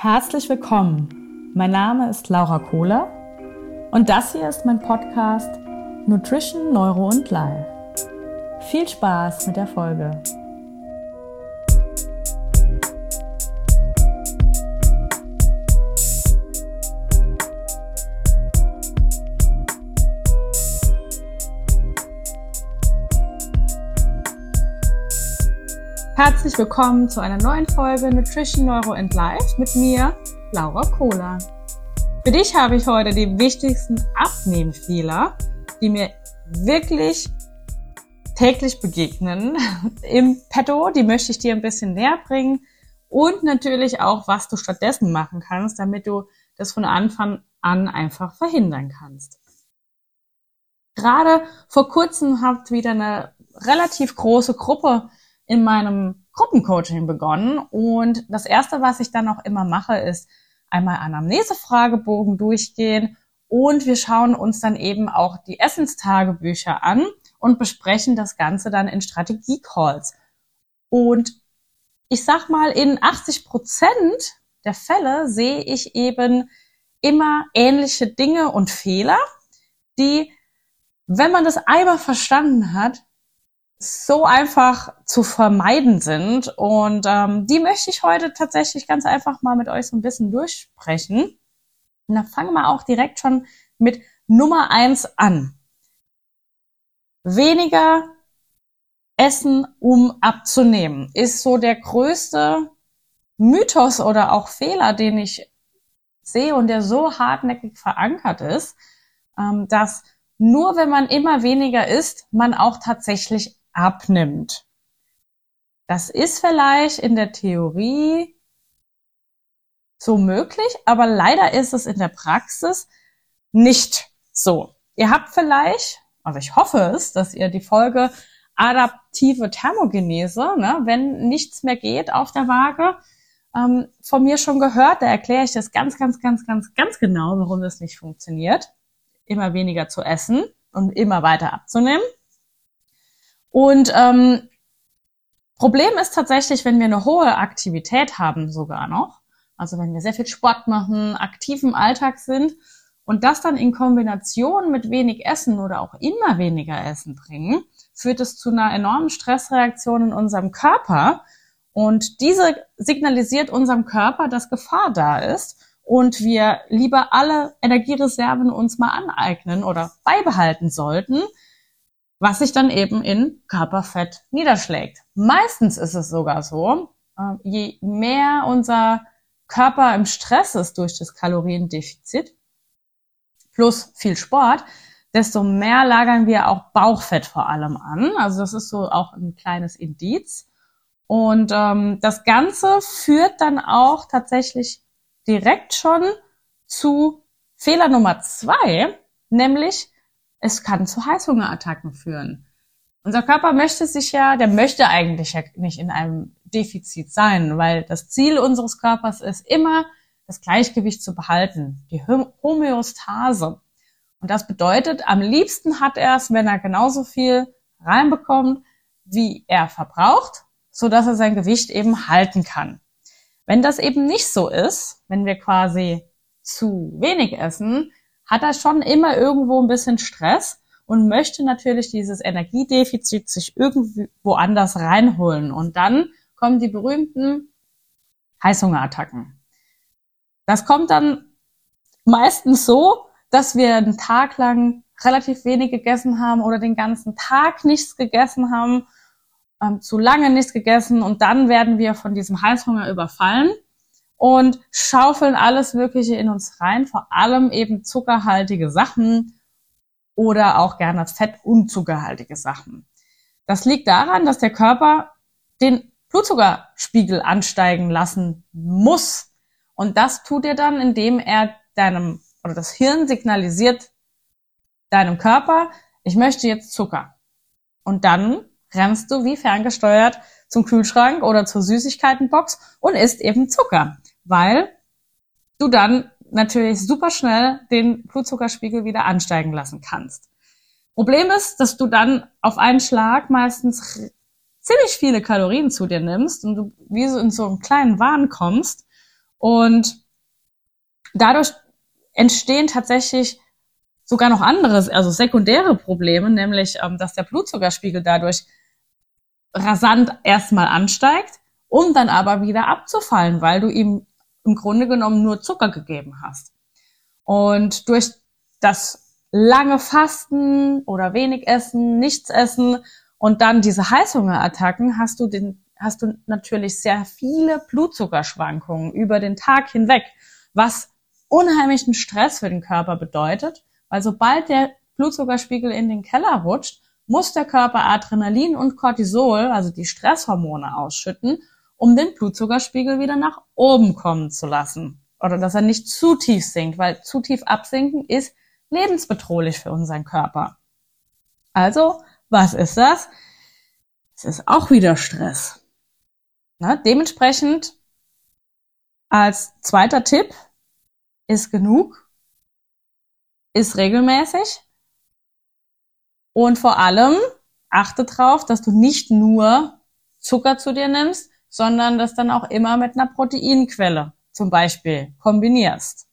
Herzlich willkommen. Mein Name ist Laura Kohler und das hier ist mein Podcast Nutrition, Neuro und Life. Viel Spaß mit der Folge. Herzlich willkommen zu einer neuen Folge Nutrition, Neuro and Life mit mir, Laura Kohler. Für dich habe ich heute die wichtigsten Abnehmfehler, die mir wirklich täglich begegnen im Petto. Die möchte ich dir ein bisschen näher bringen und natürlich auch, was du stattdessen machen kannst, damit du das von Anfang an einfach verhindern kannst. Gerade vor kurzem hat wieder eine relativ große Gruppe in meinem Gruppencoaching begonnen. Und das erste, was ich dann auch immer mache, ist einmal Anamnese-Fragebogen durchgehen und wir schauen uns dann eben auch die Essenstagebücher an und besprechen das Ganze dann in Strategie-Calls. Und ich sag mal, in 80 Prozent der Fälle sehe ich eben immer ähnliche Dinge und Fehler, die, wenn man das einmal verstanden hat, so einfach zu vermeiden sind. Und ähm, die möchte ich heute tatsächlich ganz einfach mal mit euch so ein bisschen durchsprechen. Und da fangen wir auch direkt schon mit Nummer eins an. Weniger Essen, um abzunehmen, ist so der größte Mythos oder auch Fehler, den ich sehe und der so hartnäckig verankert ist, ähm, dass nur wenn man immer weniger isst, man auch tatsächlich abnimmt. Das ist vielleicht in der Theorie so möglich, aber leider ist es in der Praxis nicht so. Ihr habt vielleicht, also ich hoffe es, dass ihr die Folge adaptive Thermogenese, ne, wenn nichts mehr geht auf der Waage, ähm, von mir schon gehört. Da erkläre ich das ganz, ganz, ganz, ganz, ganz genau, warum das nicht funktioniert. Immer weniger zu essen und immer weiter abzunehmen. Und ähm, Problem ist tatsächlich, wenn wir eine hohe Aktivität haben sogar noch, also wenn wir sehr viel Sport machen, aktiv im Alltag sind und das dann in Kombination mit wenig Essen oder auch immer weniger Essen bringen, führt es zu einer enormen Stressreaktion in unserem Körper. Und diese signalisiert unserem Körper, dass Gefahr da ist und wir lieber alle Energiereserven uns mal aneignen oder beibehalten sollten, was sich dann eben in Körperfett niederschlägt. Meistens ist es sogar so, äh, je mehr unser Körper im Stress ist durch das Kaloriendefizit plus viel Sport, desto mehr lagern wir auch Bauchfett vor allem an. Also das ist so auch ein kleines Indiz. Und ähm, das Ganze führt dann auch tatsächlich direkt schon zu Fehler Nummer zwei, nämlich es kann zu Heißhungerattacken führen. Unser Körper möchte sich ja, der möchte eigentlich ja nicht in einem Defizit sein, weil das Ziel unseres Körpers ist immer, das Gleichgewicht zu behalten, die Homöostase. Und das bedeutet, am liebsten hat er es, wenn er genauso viel reinbekommt, wie er verbraucht, so dass er sein Gewicht eben halten kann. Wenn das eben nicht so ist, wenn wir quasi zu wenig essen, hat er schon immer irgendwo ein bisschen Stress und möchte natürlich dieses Energiedefizit sich irgendwie woanders reinholen. Und dann kommen die berühmten Heißhungerattacken. Das kommt dann meistens so, dass wir einen Tag lang relativ wenig gegessen haben oder den ganzen Tag nichts gegessen haben, ähm, zu lange nichts gegessen und dann werden wir von diesem Heißhunger überfallen und schaufeln alles Mögliche in uns rein, vor allem eben zuckerhaltige Sachen oder auch gerne fett- und zuckerhaltige Sachen. Das liegt daran, dass der Körper den Blutzuckerspiegel ansteigen lassen muss. Und das tut er dann, indem er deinem, oder das Hirn signalisiert deinem Körper, ich möchte jetzt Zucker. Und dann rennst du wie ferngesteuert zum Kühlschrank oder zur Süßigkeitenbox und isst eben Zucker weil du dann natürlich super schnell den Blutzuckerspiegel wieder ansteigen lassen kannst. Problem ist, dass du dann auf einen Schlag meistens ziemlich viele Kalorien zu dir nimmst und du wie so in so einen kleinen Wahn kommst Und dadurch entstehen tatsächlich sogar noch anderes, also sekundäre Probleme, nämlich ähm, dass der Blutzuckerspiegel dadurch rasant erstmal ansteigt, um dann aber wieder abzufallen, weil du ihm im Grunde genommen nur Zucker gegeben hast. Und durch das lange Fasten oder wenig Essen, nichts essen und dann diese Heißhungerattacken hast du den, hast du natürlich sehr viele Blutzuckerschwankungen über den Tag hinweg, was unheimlichen Stress für den Körper bedeutet, weil sobald der Blutzuckerspiegel in den Keller rutscht, muss der Körper Adrenalin und Cortisol, also die Stresshormone, ausschütten, um den Blutzuckerspiegel wieder nach oben kommen zu lassen. Oder dass er nicht zu tief sinkt, weil zu tief absinken ist lebensbedrohlich für unseren Körper. Also, was ist das? Es ist auch wieder Stress. Na, dementsprechend als zweiter Tipp ist genug, ist regelmäßig und vor allem achte drauf, dass du nicht nur Zucker zu dir nimmst, sondern das dann auch immer mit einer Proteinquelle zum Beispiel kombinierst.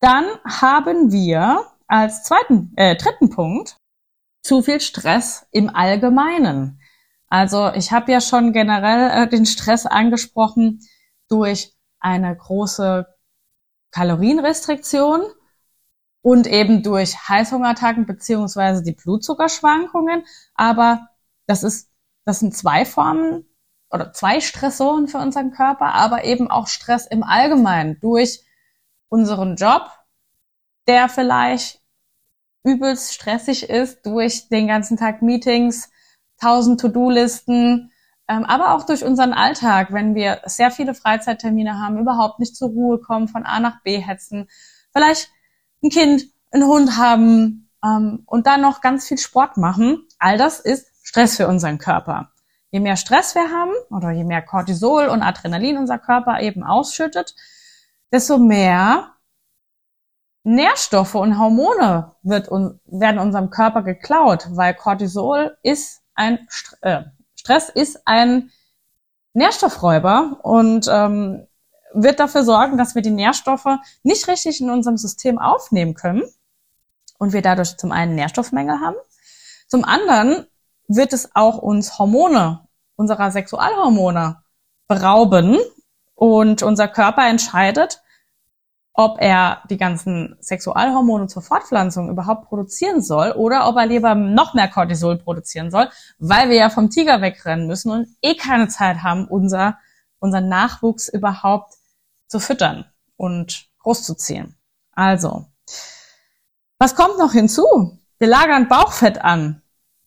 Dann haben wir als zweiten, äh, dritten Punkt zu viel Stress im Allgemeinen. Also ich habe ja schon generell äh, den Stress angesprochen durch eine große Kalorienrestriktion und eben durch Heißhungerattacken beziehungsweise die Blutzuckerschwankungen. Aber das ist, das sind zwei Formen oder zwei Stressoren für unseren Körper, aber eben auch Stress im Allgemeinen durch unseren Job, der vielleicht übelst stressig ist durch den ganzen Tag Meetings, tausend To-Do-Listen, ähm, aber auch durch unseren Alltag, wenn wir sehr viele Freizeittermine haben, überhaupt nicht zur Ruhe kommen, von A nach B hetzen, vielleicht ein Kind, einen Hund haben ähm, und dann noch ganz viel Sport machen, all das ist Stress für unseren Körper. Je mehr Stress wir haben oder je mehr Cortisol und Adrenalin unser Körper eben ausschüttet, desto mehr Nährstoffe und Hormone wird un werden unserem Körper geklaut, weil Cortisol ist ein St äh, Stress ist ein Nährstoffräuber und ähm, wird dafür sorgen, dass wir die Nährstoffe nicht richtig in unserem System aufnehmen können und wir dadurch zum einen Nährstoffmängel haben. Zum anderen wird es auch uns Hormone, unserer Sexualhormone berauben und unser Körper entscheidet, ob er die ganzen Sexualhormone zur Fortpflanzung überhaupt produzieren soll oder ob er lieber noch mehr Cortisol produzieren soll, weil wir ja vom Tiger wegrennen müssen und eh keine Zeit haben, unser, unser Nachwuchs überhaupt zu füttern und großzuziehen. Also, was kommt noch hinzu? Wir lagern Bauchfett an,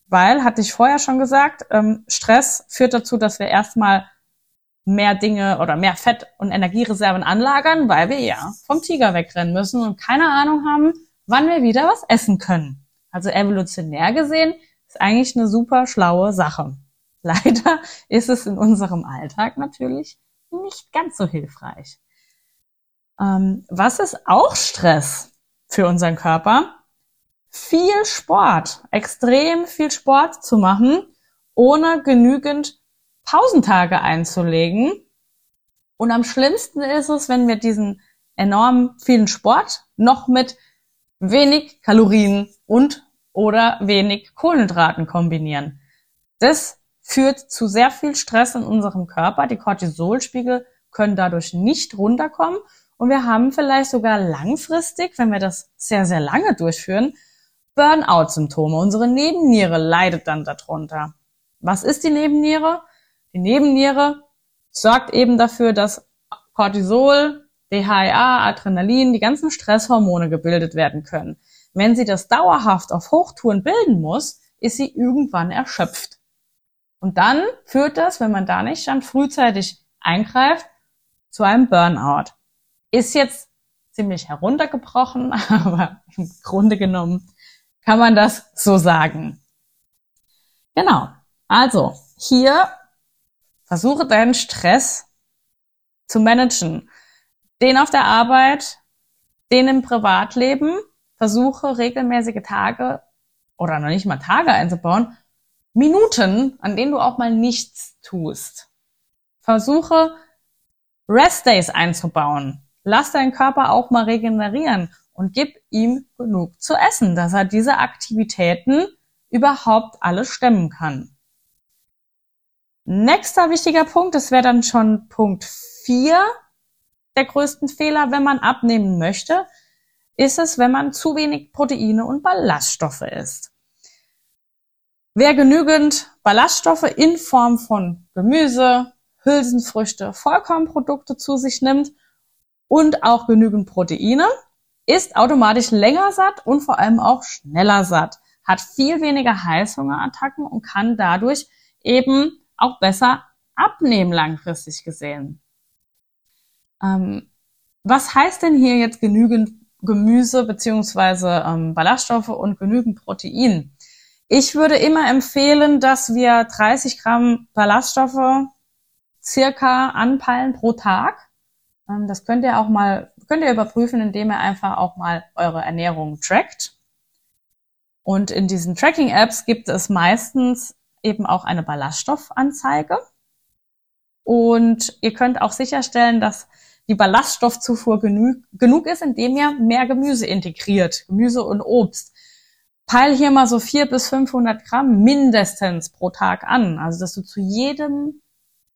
weil, hatte ich vorher schon gesagt, ähm, Stress führt dazu, dass wir erstmal mehr Dinge oder mehr Fett und Energiereserven anlagern, weil wir ja vom Tiger wegrennen müssen und keine Ahnung haben, wann wir wieder was essen können. Also evolutionär gesehen ist eigentlich eine super schlaue Sache. Leider ist es in unserem Alltag natürlich nicht ganz so hilfreich. Ähm, was ist auch Stress für unseren Körper? Viel Sport, extrem viel Sport zu machen, ohne genügend Pausentage einzulegen. Und am schlimmsten ist es, wenn wir diesen enorm vielen Sport noch mit wenig Kalorien und oder wenig Kohlenhydraten kombinieren. Das führt zu sehr viel Stress in unserem Körper. Die Cortisolspiegel können dadurch nicht runterkommen und wir haben vielleicht sogar langfristig, wenn wir das sehr, sehr lange durchführen, Burnout-Symptome. Unsere Nebenniere leidet dann darunter. Was ist die Nebenniere? Die Nebenniere sorgt eben dafür, dass Cortisol, DHEA, Adrenalin, die ganzen Stresshormone gebildet werden können. Wenn sie das dauerhaft auf Hochtouren bilden muss, ist sie irgendwann erschöpft. Und dann führt das, wenn man da nicht dann frühzeitig eingreift, zu einem Burnout. Ist jetzt ziemlich heruntergebrochen, aber im Grunde genommen kann man das so sagen. Genau. Also, hier versuche deinen Stress zu managen. Den auf der Arbeit, den im Privatleben. Versuche regelmäßige Tage oder noch nicht mal Tage einzubauen. Minuten, an denen du auch mal nichts tust. Versuche Rest Days einzubauen. Lass deinen Körper auch mal regenerieren und gib ihm genug zu essen, dass er diese Aktivitäten überhaupt alles stemmen kann. Nächster wichtiger Punkt, das wäre dann schon Punkt 4 der größten Fehler, wenn man abnehmen möchte, ist es, wenn man zu wenig Proteine und Ballaststoffe isst. Wer genügend Ballaststoffe in Form von Gemüse, Hülsenfrüchte, Vollkornprodukte zu sich nimmt und auch genügend Proteine, ist automatisch länger satt und vor allem auch schneller satt, hat viel weniger Heißhungerattacken und kann dadurch eben auch besser abnehmen langfristig gesehen. Ähm, was heißt denn hier jetzt genügend Gemüse beziehungsweise ähm, Ballaststoffe und genügend Protein? Ich würde immer empfehlen, dass wir 30 Gramm Ballaststoffe circa anpeilen pro Tag. Ähm, das könnt ihr auch mal, könnt ihr überprüfen, indem ihr einfach auch mal eure Ernährung trackt. Und in diesen Tracking-Apps gibt es meistens eben auch eine Ballaststoffanzeige. Und ihr könnt auch sicherstellen, dass die Ballaststoffzufuhr genug, genug ist, indem ihr mehr Gemüse integriert, Gemüse und Obst. Peil hier mal so vier bis 500 Gramm mindestens pro Tag an. Also, dass du zu jedem,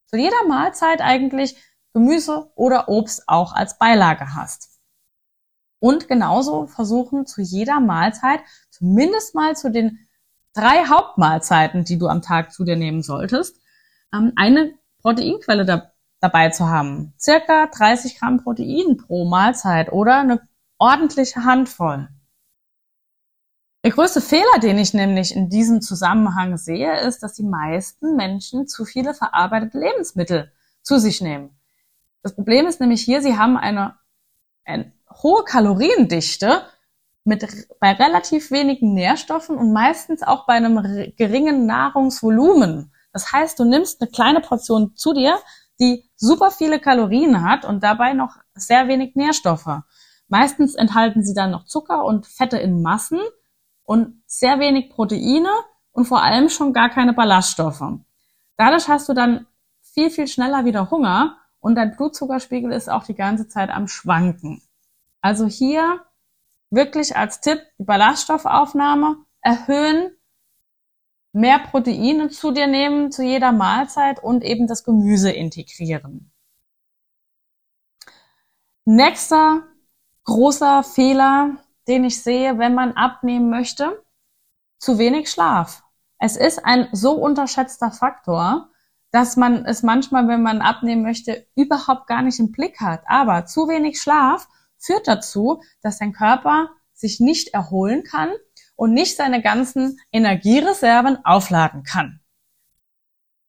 zu jeder Mahlzeit eigentlich Gemüse oder Obst auch als Beilage hast. Und genauso versuchen zu jeder Mahlzeit, zumindest mal zu den drei Hauptmahlzeiten, die du am Tag zu dir nehmen solltest, ähm, eine Proteinquelle da, dabei zu haben. Circa 30 Gramm Protein pro Mahlzeit oder eine ordentliche Handvoll. Der größte Fehler, den ich nämlich in diesem Zusammenhang sehe, ist, dass die meisten Menschen zu viele verarbeitete Lebensmittel zu sich nehmen. Das Problem ist nämlich hier, sie haben eine, eine hohe Kaloriendichte mit bei relativ wenigen Nährstoffen und meistens auch bei einem geringen Nahrungsvolumen. Das heißt, du nimmst eine kleine Portion zu dir, die super viele Kalorien hat und dabei noch sehr wenig Nährstoffe. Meistens enthalten sie dann noch Zucker und Fette in Massen und sehr wenig Proteine und vor allem schon gar keine Ballaststoffe. Dadurch hast du dann viel, viel schneller wieder Hunger und dein Blutzuckerspiegel ist auch die ganze Zeit am Schwanken. Also hier wirklich als Tipp die Ballaststoffaufnahme erhöhen, mehr Proteine zu dir nehmen zu jeder Mahlzeit und eben das Gemüse integrieren. Nächster großer Fehler, den ich sehe, wenn man abnehmen möchte, zu wenig Schlaf. Es ist ein so unterschätzter Faktor, dass man es manchmal, wenn man abnehmen möchte, überhaupt gar nicht im Blick hat. Aber zu wenig Schlaf führt dazu, dass dein Körper sich nicht erholen kann und nicht seine ganzen Energiereserven aufladen kann.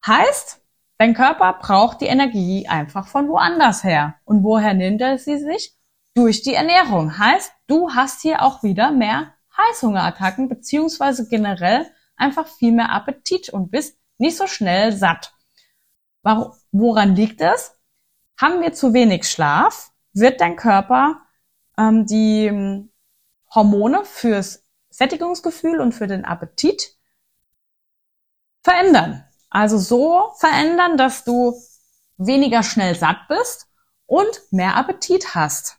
Heißt, dein Körper braucht die Energie einfach von woanders her. Und woher nimmt er sie sich? Durch die Ernährung. Heißt, du hast hier auch wieder mehr Heißhungerattacken beziehungsweise generell einfach viel mehr Appetit und bist nicht so schnell satt. Woran liegt es? Haben wir zu wenig Schlaf, wird dein Körper ähm, die ähm, Hormone fürs Sättigungsgefühl und für den Appetit verändern. Also so verändern, dass du weniger schnell satt bist und mehr Appetit hast.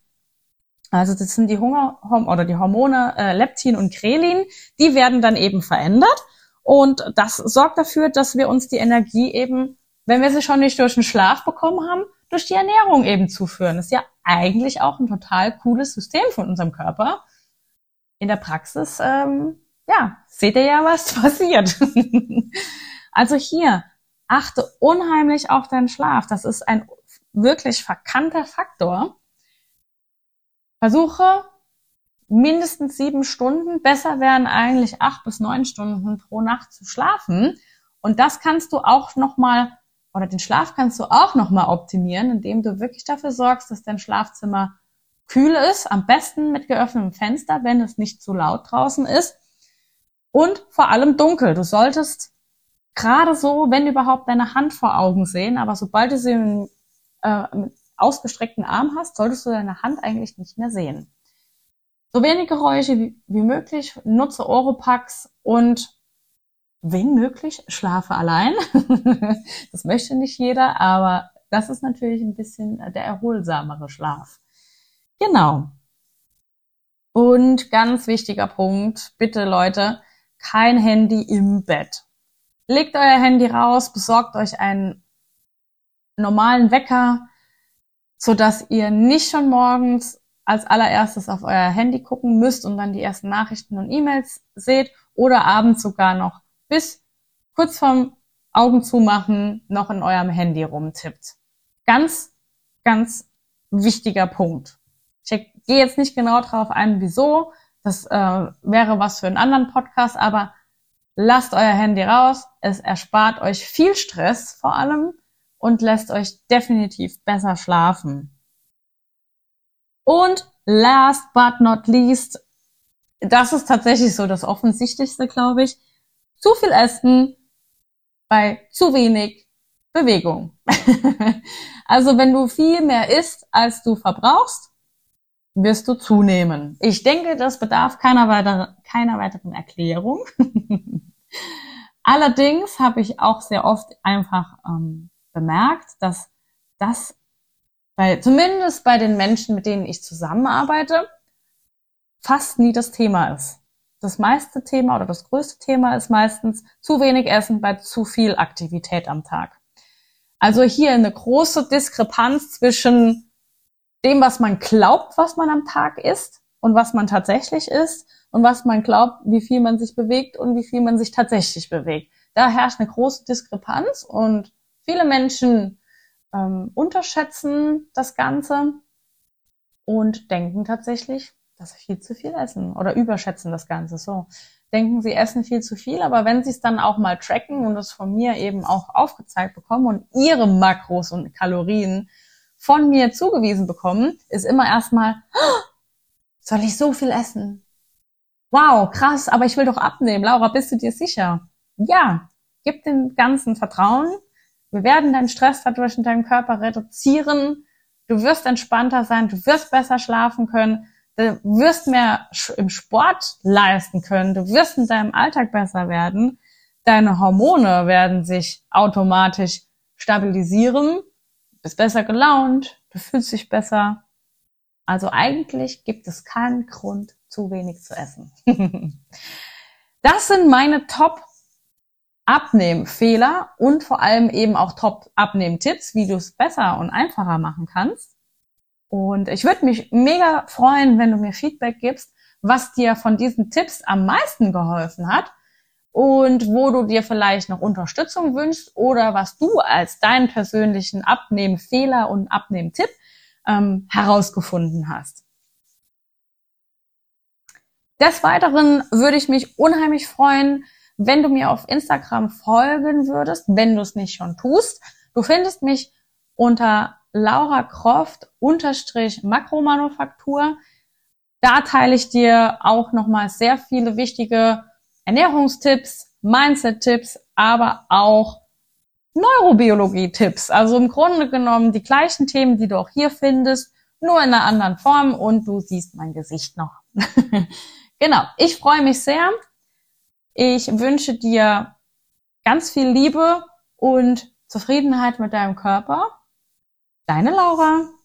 Also das sind die Hunger oder die Hormone äh, Leptin und Krelin, die werden dann eben verändert und das sorgt dafür, dass wir uns die Energie eben, wenn wir sie schon nicht durch den Schlaf bekommen haben, durch die Ernährung eben zuführen. Das ist ja eigentlich auch ein total cooles System von unserem Körper. In der Praxis, ähm, ja, seht ihr ja, was passiert. also hier, achte unheimlich auf deinen Schlaf. Das ist ein wirklich verkannter Faktor. Versuche mindestens sieben Stunden, besser wären eigentlich acht bis neun Stunden pro Nacht zu schlafen. Und das kannst du auch nochmal oder den Schlaf kannst du auch nochmal optimieren, indem du wirklich dafür sorgst, dass dein Schlafzimmer kühl ist, am besten mit geöffnetem Fenster, wenn es nicht zu laut draußen ist und vor allem dunkel. Du solltest gerade so, wenn überhaupt, deine Hand vor Augen sehen, aber sobald du sie im, äh, mit ausgestreckten Arm hast, solltest du deine Hand eigentlich nicht mehr sehen. So wenig Geräusche wie, wie möglich, nutze Oropax und wenn möglich, schlafe allein. das möchte nicht jeder, aber Das ist natürlich ein bisschen der erholsamere Schlaf. Genau. Und ganz wichtiger Punkt, bitte Leute, kein Handy im Bett. Legt euer Handy raus, besorgt euch einen normalen Wecker, so dass ihr nicht schon morgens als allererstes auf euer Handy gucken müsst und dann die ersten Nachrichten und E-Mails seht oder abends sogar noch bis kurz vorm Augen zumachen noch in eurem Handy rumtippt. Ganz, ganz wichtiger Punkt. Ich gehe jetzt nicht genau drauf ein, wieso. Das äh, wäre was für einen anderen Podcast, aber lasst euer Handy raus. Es erspart euch viel Stress vor allem und lässt euch definitiv besser schlafen. Und last but not least, das ist tatsächlich so das Offensichtlichste, glaube ich. Zu viel Essen bei zu wenig Bewegung. also wenn du viel mehr isst, als du verbrauchst, wirst du zunehmen. Ich denke, das bedarf keiner, weiter, keiner weiteren Erklärung. Allerdings habe ich auch sehr oft einfach ähm, bemerkt, dass das bei, zumindest bei den Menschen, mit denen ich zusammenarbeite, fast nie das Thema ist. Das meiste Thema oder das größte Thema ist meistens zu wenig Essen bei zu viel Aktivität am Tag. Also hier eine große Diskrepanz zwischen dem, was man glaubt, was man am Tag isst und was man tatsächlich isst und was man glaubt, wie viel man sich bewegt und wie viel man sich tatsächlich bewegt. Da herrscht eine große Diskrepanz und viele Menschen ähm, unterschätzen das Ganze und denken tatsächlich, dass sie viel zu viel essen oder überschätzen das Ganze so. Denken, sie essen viel zu viel, aber wenn sie es dann auch mal tracken und es von mir eben auch aufgezeigt bekommen und ihre Makros und Kalorien von mir zugewiesen bekommen, ist immer erstmal, oh, soll ich so viel essen? Wow, krass, aber ich will doch abnehmen. Laura, bist du dir sicher? Ja, gib dem Ganzen Vertrauen, wir werden deinen Stress dadurch in deinem Körper reduzieren. Du wirst entspannter sein, du wirst besser schlafen können, du wirst mehr im Sport leisten können, du wirst in deinem Alltag besser werden. Deine Hormone werden sich automatisch stabilisieren, du bist besser gelaunt, du fühlst dich besser. Also eigentlich gibt es keinen Grund, zu wenig zu essen. das sind meine Top Abnehmfehler und vor allem eben auch Top-Abnehm-Tipps, wie du es besser und einfacher machen kannst. Und ich würde mich mega freuen, wenn du mir Feedback gibst, was dir von diesen Tipps am meisten geholfen hat und wo du dir vielleicht noch Unterstützung wünschst oder was du als deinen persönlichen Abnehmfehler und Abnehmtipp ähm, herausgefunden hast. Des Weiteren würde ich mich unheimlich freuen, wenn du mir auf Instagram folgen würdest, wenn du es nicht schon tust. Du findest mich unter Laura Croft unterstrich Makromanufaktur. Da teile ich dir auch nochmal sehr viele wichtige Ernährungstipps, Mindset-Tipps, aber auch Neurobiologie-Tipps. Also im Grunde genommen die gleichen Themen, die du auch hier findest, nur in einer anderen Form und du siehst mein Gesicht noch. genau. Ich freue mich sehr. Ich wünsche dir ganz viel Liebe und Zufriedenheit mit deinem Körper. Deine Laura.